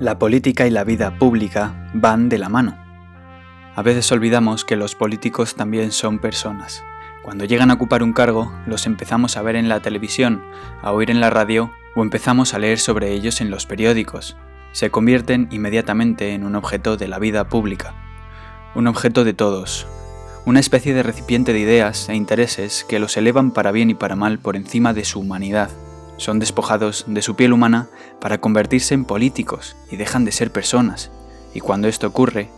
La política y la vida pública van de la mano. A veces olvidamos que los políticos también son personas. Cuando llegan a ocupar un cargo, los empezamos a ver en la televisión, a oír en la radio o empezamos a leer sobre ellos en los periódicos. Se convierten inmediatamente en un objeto de la vida pública. Un objeto de todos. Una especie de recipiente de ideas e intereses que los elevan para bien y para mal por encima de su humanidad son despojados de su piel humana para convertirse en políticos y dejan de ser personas, y cuando esto ocurre,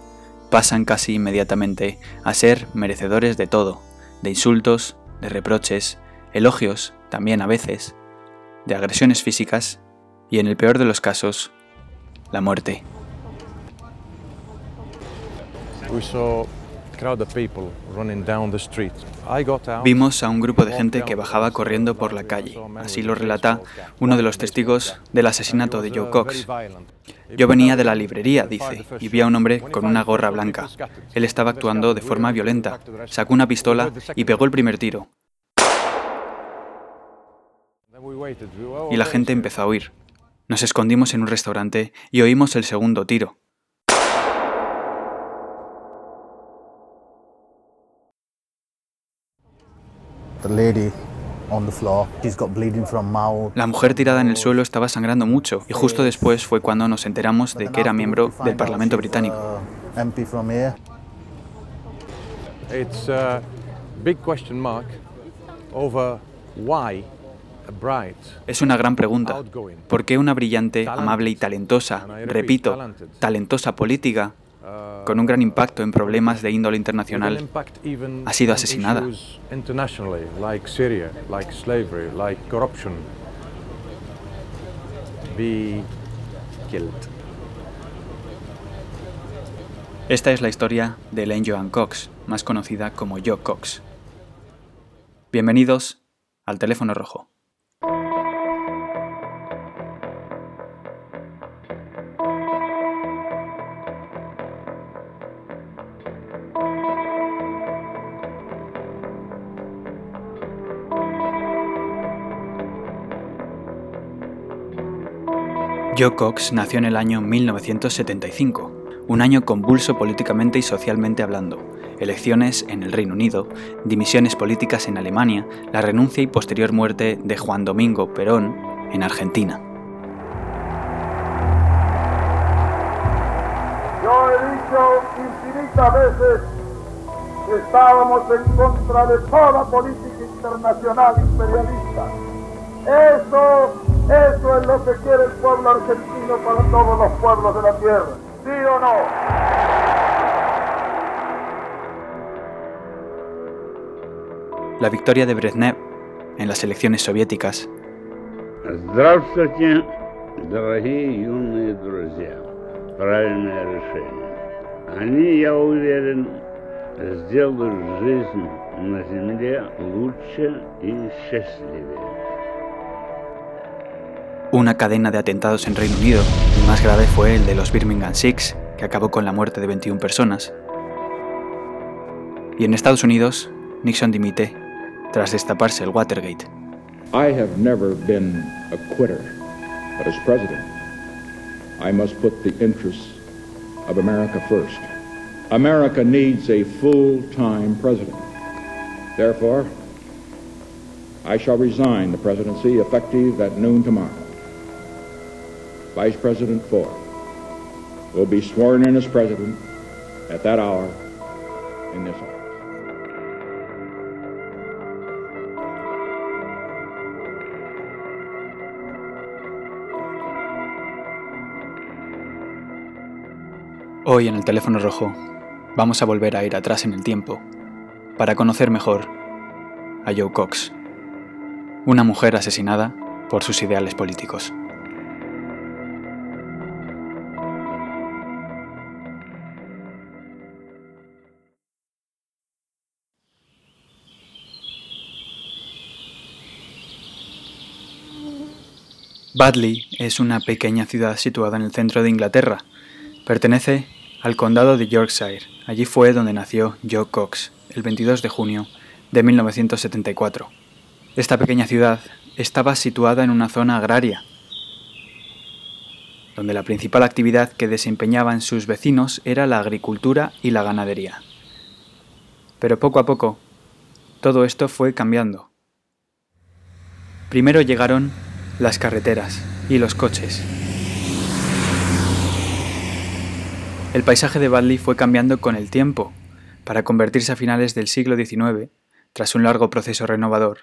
pasan casi inmediatamente a ser merecedores de todo, de insultos, de reproches, elogios, también a veces, de agresiones físicas y en el peor de los casos, la muerte. Vimos a un grupo de gente que bajaba corriendo por la calle. Así lo relata uno de los testigos del asesinato de Joe Cox. Yo venía de la librería, dice, y vi a un hombre con una gorra blanca. Él estaba actuando de forma violenta. Sacó una pistola y pegó el primer tiro. Y la gente empezó a huir. Nos escondimos en un restaurante y oímos el segundo tiro. La mujer tirada en el suelo estaba sangrando mucho y justo después fue cuando nos enteramos de que era miembro del Parlamento británico. Es una gran pregunta. ¿Por qué una brillante, amable y talentosa, repito, talentosa política con un gran impacto en problemas de índole internacional, ha sido asesinada. Esta es la historia de Elaine Joan Cox, más conocida como Jo Cox. Bienvenidos al teléfono rojo. Joe Cox nació en el año 1975, un año convulso políticamente y socialmente hablando. Elecciones en el Reino Unido, dimisiones políticas en Alemania, la renuncia y posterior muerte de Juan Domingo Perón en Argentina. Yo he dicho infinitas veces que estábamos en contra de toda política internacional imperialista. Eso eso es lo que quiere el pueblo argentino para todos los pueblos de la tierra. ¿Sí o no? La victoria de Brezhnev en las elecciones soviéticas. Здравствуйте, дорогие юные друзья. Правильное решение. Они, я уверен, сделают жизнь на Земле лучше и счастливее. una cadena de atentados en Reino Unido. El más grave fue el de los Birmingham Six, que acabó con la muerte de 21 personas. Y en Estados Unidos, Nixon dimite tras destaparse el Watergate. I have never been a quitter, but as president, I must put the interests of America first. America needs a full-time president. Therefore, I shall resign the presidency effective at noon tomorrow. Vice President Ford will be sworn in as president at that hour in this office. Hoy en el teléfono rojo vamos a volver a ir atrás en el tiempo para conocer mejor a Joe Cox, una mujer asesinada por sus ideales políticos. Badley es una pequeña ciudad situada en el centro de Inglaterra. Pertenece al condado de Yorkshire. Allí fue donde nació Joe Cox, el 22 de junio de 1974. Esta pequeña ciudad estaba situada en una zona agraria. donde la principal actividad que desempeñaban sus vecinos era la agricultura y la ganadería. Pero poco a poco, todo esto fue cambiando. Primero llegaron las carreteras y los coches. El paisaje de Badley fue cambiando con el tiempo, para convertirse a finales del siglo XIX, tras un largo proceso renovador,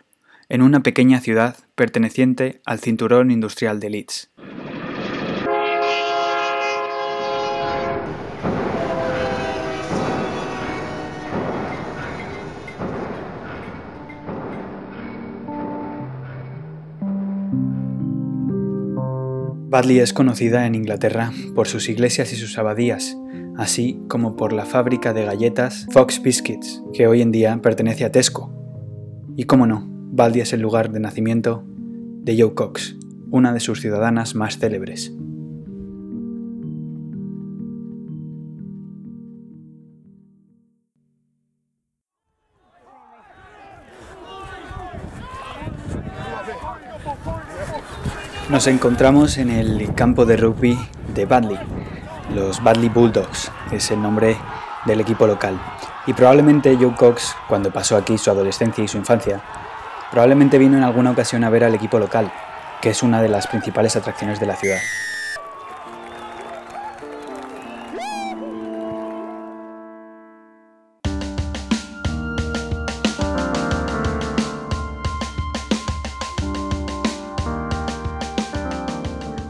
en una pequeña ciudad perteneciente al cinturón industrial de Leeds. Badley es conocida en Inglaterra por sus iglesias y sus abadías, así como por la fábrica de galletas Fox Biscuits, que hoy en día pertenece a Tesco. Y cómo no, Badley es el lugar de nacimiento de Joe Cox, una de sus ciudadanas más célebres. Nos encontramos en el campo de rugby de Badley. Los Badley Bulldogs es el nombre del equipo local. Y probablemente Joe Cox, cuando pasó aquí su adolescencia y su infancia, probablemente vino en alguna ocasión a ver al equipo local, que es una de las principales atracciones de la ciudad.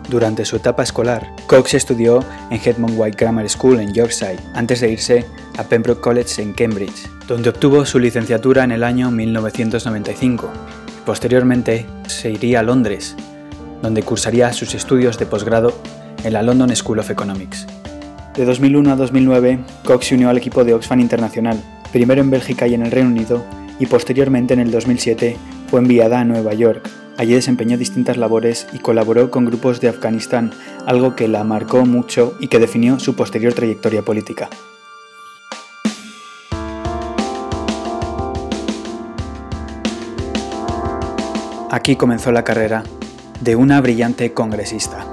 Durante su etapa escolar, Cox estudió en Hetmond White Grammar School en Yorkshire, antes de irse a Pembroke College en Cambridge, donde obtuvo su licenciatura en el año 1995. Posteriormente se iría a Londres, donde cursaría sus estudios de posgrado en la London School of Economics. De 2001 a 2009, Cox se unió al equipo de Oxfam Internacional, primero en Bélgica y en el Reino Unido, y posteriormente en el 2007 fue enviada a Nueva York, Allí desempeñó distintas labores y colaboró con grupos de Afganistán, algo que la marcó mucho y que definió su posterior trayectoria política. Aquí comenzó la carrera de una brillante congresista.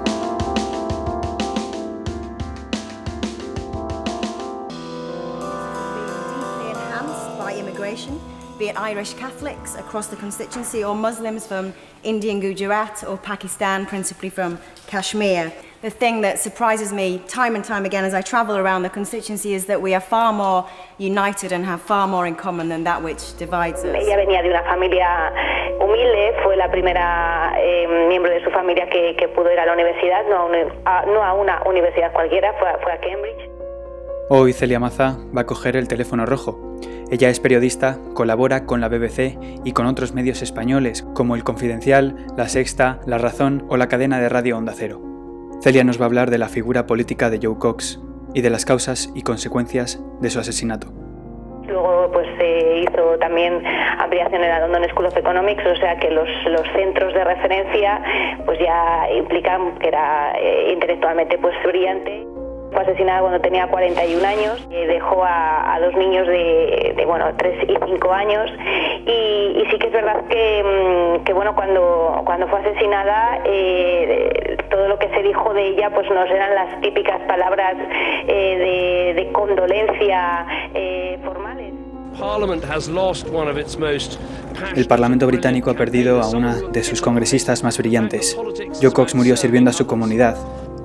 Be it Irish Catholics across the constituency or Muslims from Indian Gujarat or Pakistan, principally from Kashmir. The thing that surprises me time and time again as I travel around the constituency is that we are far more united and have far more in common than that which divides us. Ella venía de una familia humilde, fue la primera eh, miembro de su familia que, que, pudo ir a la universidad, no a, una, a, no a una universidad cualquiera, fue, fue a Cambridge. Hoy Celia Maza va a coger el teléfono rojo ella es periodista, colabora con la BBC y con otros medios españoles como El Confidencial, La Sexta, La Razón o la cadena de radio Onda Cero. Celia nos va a hablar de la figura política de Joe Cox y de las causas y consecuencias de su asesinato. Luego pues se hizo también ampliación en la London School of Economics, o sea que los, centros de referencia pues ya implican que era eh, intelectualmente pues brillante. Fue asesinada cuando tenía 41 años, eh, dejó a, dos niños de, bueno, 3 y 5 años y, sí que es verdad que, mm, bueno, cuando, cuando fue asesinada eh, todo lo que se dijo de ella pues no eran las típicas palabras eh, de, de, condolencia formales. El Parlamento británico ha perdido a una de sus congresistas más brillantes. Joe Cox murió sirviendo a su comunidad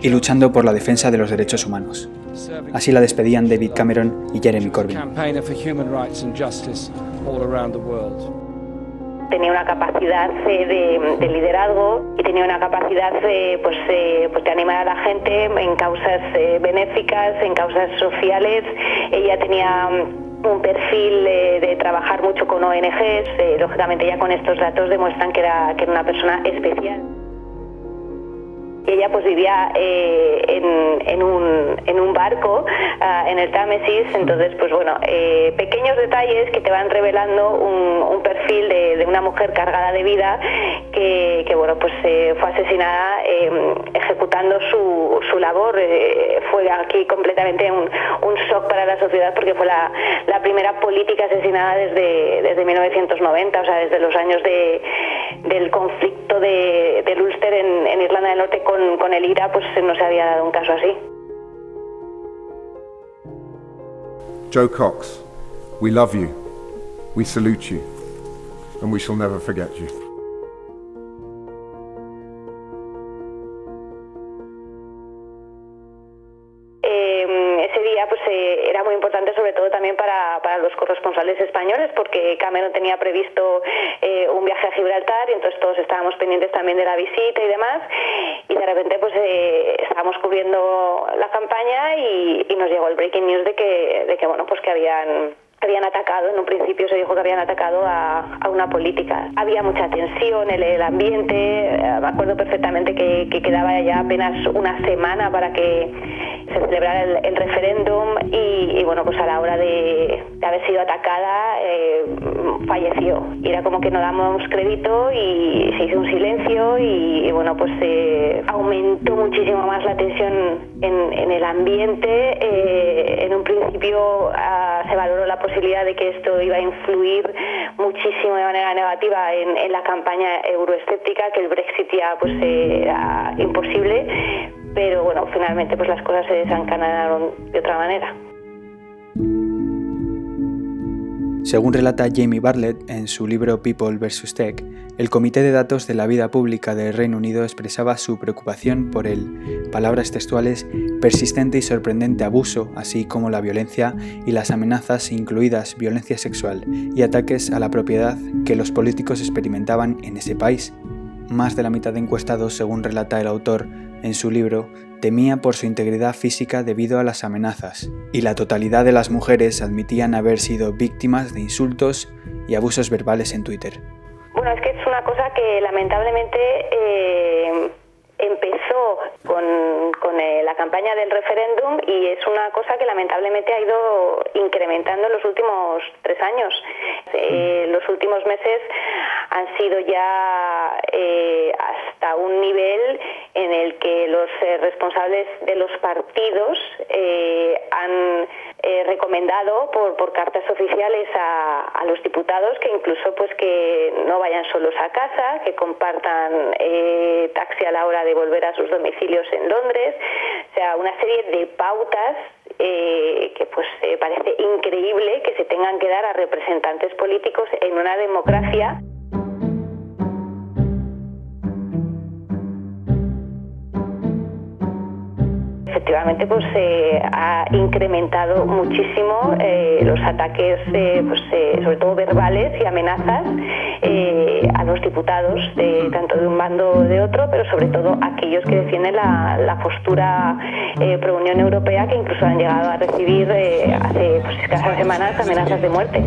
y luchando por la defensa de los derechos humanos. Así la despedían David Cameron y Jeremy Corbyn. Tenía una capacidad eh, de, liderazgo y tenía una capacidad de, pues, eh, pues, de animar a la gente en causas eh, benéficas, en causas sociales. Ella tenía mm, un perfil de trabajar mucho con ONGs. lógicamente ya con estos datos demuestran que era, que era una persona especial ella pues vivía eh, en, un, barco uh, en el Támesis, entonces pues bueno, eh, pequeños detalles que te van revelando un, perfil de, una mujer cargada de vida que, bueno pues eh, fue asesinada em, ejecutando su, labor, fue aquí completamente un, un, shock para la sociedad porque fue la, la primera política asesinada desde, desde 1990, o sea desde los años de del conflicto de, del Ulster en, Irlanda del Norte con, con el IRA, pues no se había dado un caso así. Joe Cox, we love you, we salute you, and we shall never forget you. Los corresponsales españoles porque Cameron tenía previsto eh, un viaje a Gibraltar y entonces todos estábamos pendientes también de la visita y demás. Y de repente pues eh, estábamos cubriendo la campaña y, nos llegó el breaking news de que, de que bueno pues que habían habían atacado, en un principio se dijo que habían atacado a, una política. Había mucha tensión, el, el ambiente, eh, me acuerdo perfectamente que, quedaba ya apenas una semana para que se celebrara el, referéndum y, bueno, pues a la hora de, haber sido atacada eh, falleció. Y era como que no damos crédito y se hizo un silencio y, bueno, pues se aumentó muchísimo más la tensión en, el ambiente. Eh, en ah, se valoró la posibilidad posibilidad de que esto iba a influir muchísimo de manera negativa en, la campaña euroescéptica, que el Brexit ya pues era imposible, pero bueno, finalmente pues las cosas se desencanaron de otra manera. Según relata Jamie Bartlett en su libro People vs. Tech, el Comité de Datos de la Vida Pública del Reino Unido expresaba su preocupación por el, palabras textuales, persistente y sorprendente abuso, así como la violencia y las amenazas, incluidas violencia sexual y ataques a la propiedad que los políticos experimentaban en ese país. Más de la mitad de encuestados, según relata el autor en su libro, temía por su integridad física debido a las amenazas, y la totalidad de las mujeres admitían haber sido víctimas de insultos y abusos verbales en Twitter. Bueno, es que es una cosa que lamentablemente eh, empezó con, eh, la campaña del referéndum y es una cosa que lamentablemente ha ido incrementando en los últimos tres años. Eh, los últimos meses han sido ya eh, hasta un nivel en el que los responsables de los partidos han recomendado por, cartas oficiales a, los diputados que incluso pues que no vayan solos a casa, que compartan taxi a la hora de volver a sus domicilios en Londres, o sea, una serie de pautas eh, que pues eh, parece increíble que se tengan que dar a representantes políticos en una democracia. Efectivamente pues se ha incrementado muchísimo eh, los ataques eh, pues, eh, sobre todo verbales y amenazas a los diputados tanto de un bando o de otro pero sobre todo aquellos que defienden la, postura pro Unión Europea que incluso han llegado a recibir hace pues, escasas semanas amenazas de muerte.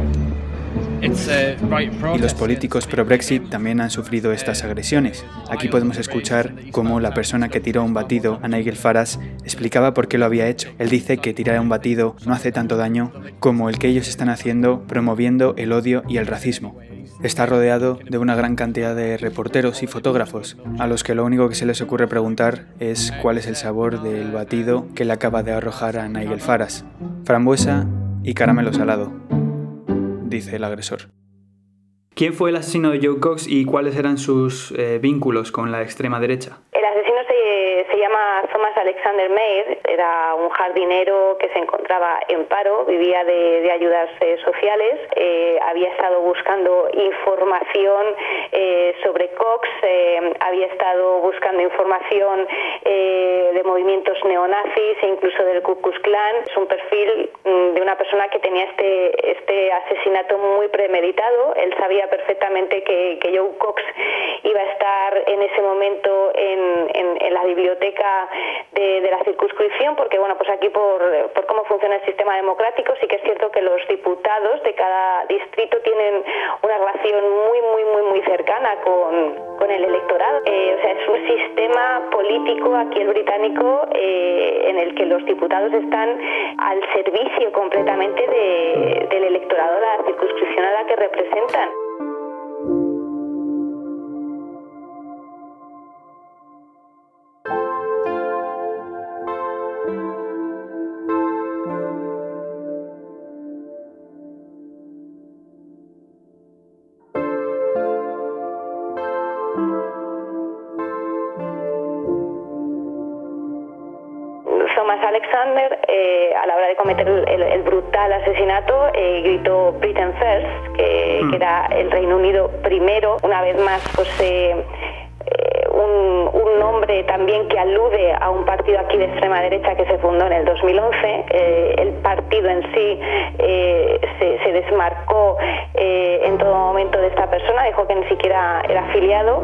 Y los políticos pro-Brexit también han sufrido estas agresiones. Aquí podemos escuchar cómo la persona que tiró un batido a Nigel Farage explicaba por qué lo había hecho. Él dice que tirar un batido no hace tanto daño como el que ellos están haciendo promoviendo el odio y el racismo. Está rodeado de una gran cantidad de reporteros y fotógrafos, a los que lo único que se les ocurre preguntar es cuál es el sabor del batido que le acaba de arrojar a Nigel Farage. Frambuesa y caramelo salado dice el agresor. ¿Quién fue el asesino de Joe Cox y cuáles eran sus eh, vínculos con la extrema derecha? El asesino se, se llama Thomas Alexander Mayer, era un jardinero que se encontraba en paro, vivía de, ayudas eh, sociales, eh, había estado buscando información eh, sobre Cox, había estado buscando información de movimientos neonazis e incluso del Ku Klux Klan. Es un perfil mm, de una persona que tenía este, este asesinato muy premeditado. Él sabía perfectamente que, que Joe Cox iba a estar en ese momento en, en la biblioteca de, la circunscripción, porque bueno, pues aquí por, por, cómo funciona el sistema democrático, sí que es cierto que los diputados de cada distrito tienen una relación muy, muy, muy, muy cercana con, con el electorado. Eh, o sea, es un sistema político aquí el británico eh, en el que los diputados están al servicio completamente del electorado, la circunscripción a la que representan. Brutal asesinato, eh, gritó Britain First, que, hmm. que, era el Reino Unido primero. Una vez más, pues un, nombre también que alude a un partido aquí de extrema derecha que se fundó en el 2011. Eh, el partido en sí eh, se, desmarcó eh, en todo momento de esta persona, dijo que ni siquiera era afiliado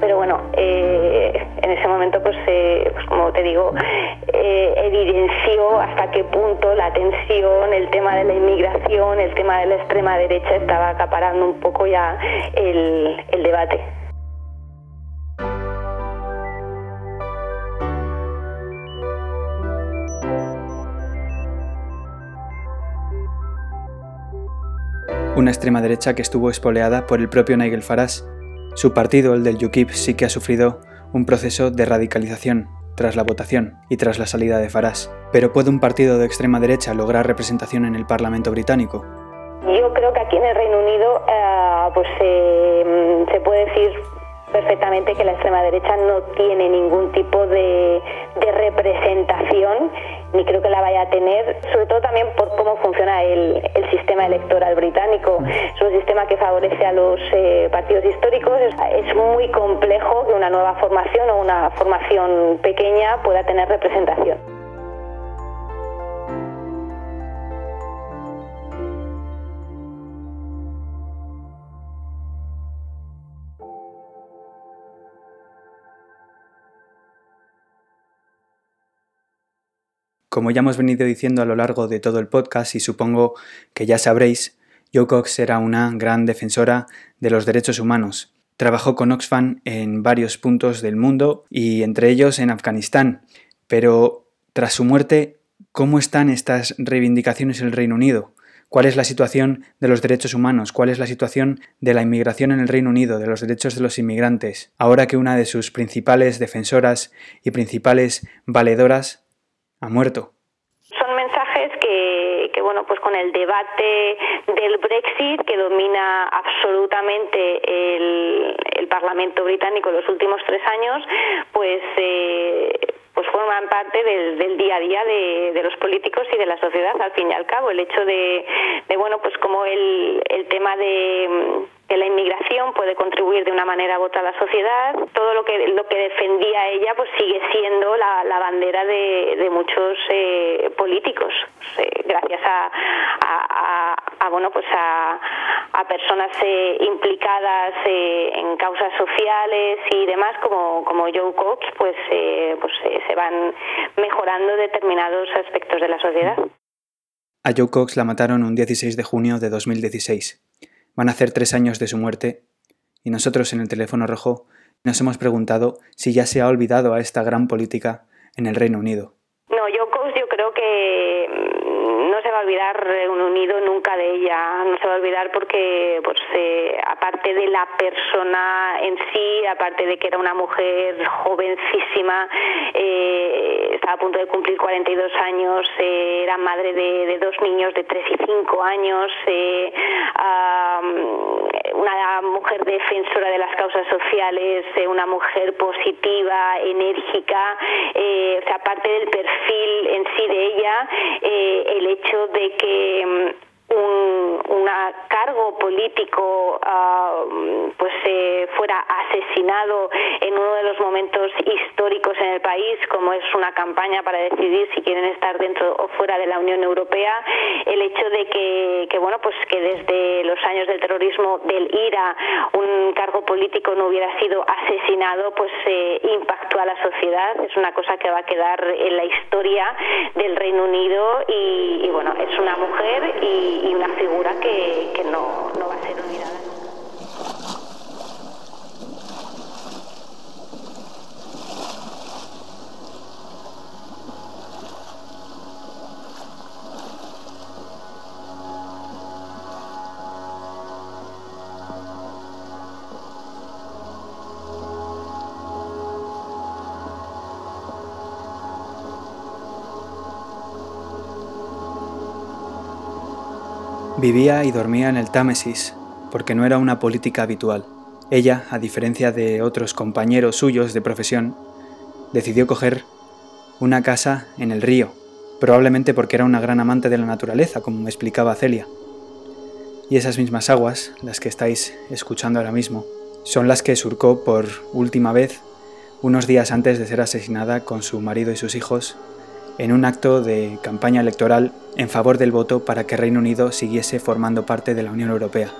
pero bueno, en ese momento, pues, pues como te digo, evidenció hasta qué punto la tensión, el tema de la inmigración, el tema de la extrema derecha estaba acaparando un poco ya el debate. una extrema derecha que estuvo espoleada por el propio Nigel Farage. Su partido, el del UKIP, sí que ha sufrido un proceso de radicalización tras la votación y tras la salida de Farage. Pero ¿puede un partido de extrema derecha lograr representación en el Parlamento británico? Yo creo que aquí en el Reino Unido eh, pues, eh, se puede decir perfectamente que la extrema derecha no tiene ningún tipo de, representación ni creo que la vaya a tener, sobre todo también por cómo funciona el, sistema electoral británico. Es un sistema que favorece a los eh, partidos históricos. es, muy complejo que una nueva formación o una formación pequeña pueda tener representación. Como ya hemos venido diciendo a lo largo de todo el podcast y supongo que ya sabréis, Joe Cox era una gran defensora de los derechos humanos. Trabajó con Oxfam en varios puntos del mundo y entre ellos en Afganistán. Pero tras su muerte, ¿cómo están estas reivindicaciones en el Reino Unido? ¿Cuál es la situación de los derechos humanos? ¿Cuál es la situación de la inmigración en el Reino Unido, de los derechos de los inmigrantes? Ahora que una de sus principales defensoras y principales valedoras ha muerto. Son mensajes que, que, bueno, pues con el debate del Brexit que domina absolutamente el, el Parlamento británico en los últimos tres años, pues eh, forman parte del, del, día a día de, los políticos y de la sociedad al fin y al cabo el hecho de, bueno pues como el, el tema de que la inmigración puede contribuir de una manera u otra a la sociedad. Todo lo que lo que defendía ella pues sigue siendo la, bandera de, de muchos eh, políticos, eh, gracias a, a, a, bueno pues a, a personas eh, implicadas eh, en causas sociales y demás como, como Joe Cox, pues eh, pues se van mejorando determinados aspectos de la sociedad. A Joe Cox la mataron un 16 de junio de 2016 Van a hacer tres años de su muerte y nosotros en el teléfono rojo nos hemos preguntado si ya se ha olvidado a esta gran política en el Reino Unido. No, yo, yo creo que a olvidar Reino Unido nunca de ella, no se va a olvidar porque pues, eh, aparte de la persona en sí, aparte de que era una mujer jovencísima, eh, estaba a punto de cumplir 42 años, eh, era madre de, dos niños de 3 y 5 años, una mujer defensora de las causas sociales, una mujer positiva, enérgica, aparte del perfil en sí de ella, el hecho de que mm, un una cargo político uh, pues eh, fuera asesinado en uno de los momentos históricos en el país como es una campaña para decidir si quieren estar dentro o fuera de la Unión Europea el hecho de que, bueno pues que desde los años del terrorismo del IRA un cargo político no hubiera sido asesinado pues eh, impactó a la sociedad es una cosa que va a quedar en la historia del Reino Unido y, bueno es una mujer y una figura que, que no, no va a ser olvidada. Vivía y dormía en el Támesis, porque no era una política habitual. Ella, a diferencia de otros compañeros suyos de profesión, decidió coger una casa en el río, probablemente porque era una gran amante de la naturaleza, como me explicaba Celia. Y esas mismas aguas, las que estáis escuchando ahora mismo, son las que surcó por última vez unos días antes de ser asesinada con su marido y sus hijos en un acto de campaña electoral en favor del voto para que Reino Unido siguiese formando parte de la Unión Europea.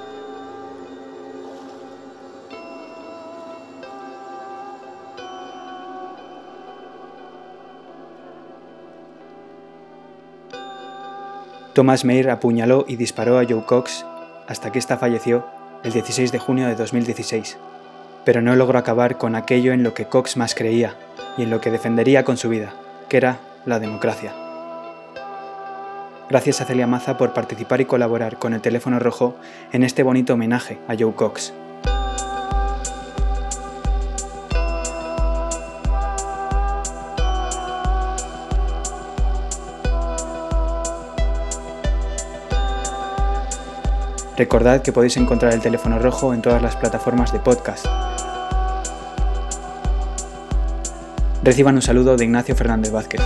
Thomas Mayer apuñaló y disparó a Joe Cox hasta que ésta falleció el 16 de junio de 2016, pero no logró acabar con aquello en lo que Cox más creía y en lo que defendería con su vida, que era la democracia. Gracias a Celia Maza por participar y colaborar con el teléfono rojo en este bonito homenaje a Joe Cox. Recordad que podéis encontrar el teléfono rojo en todas las plataformas de podcast. Reciban un saludo de Ignacio Fernández Vázquez.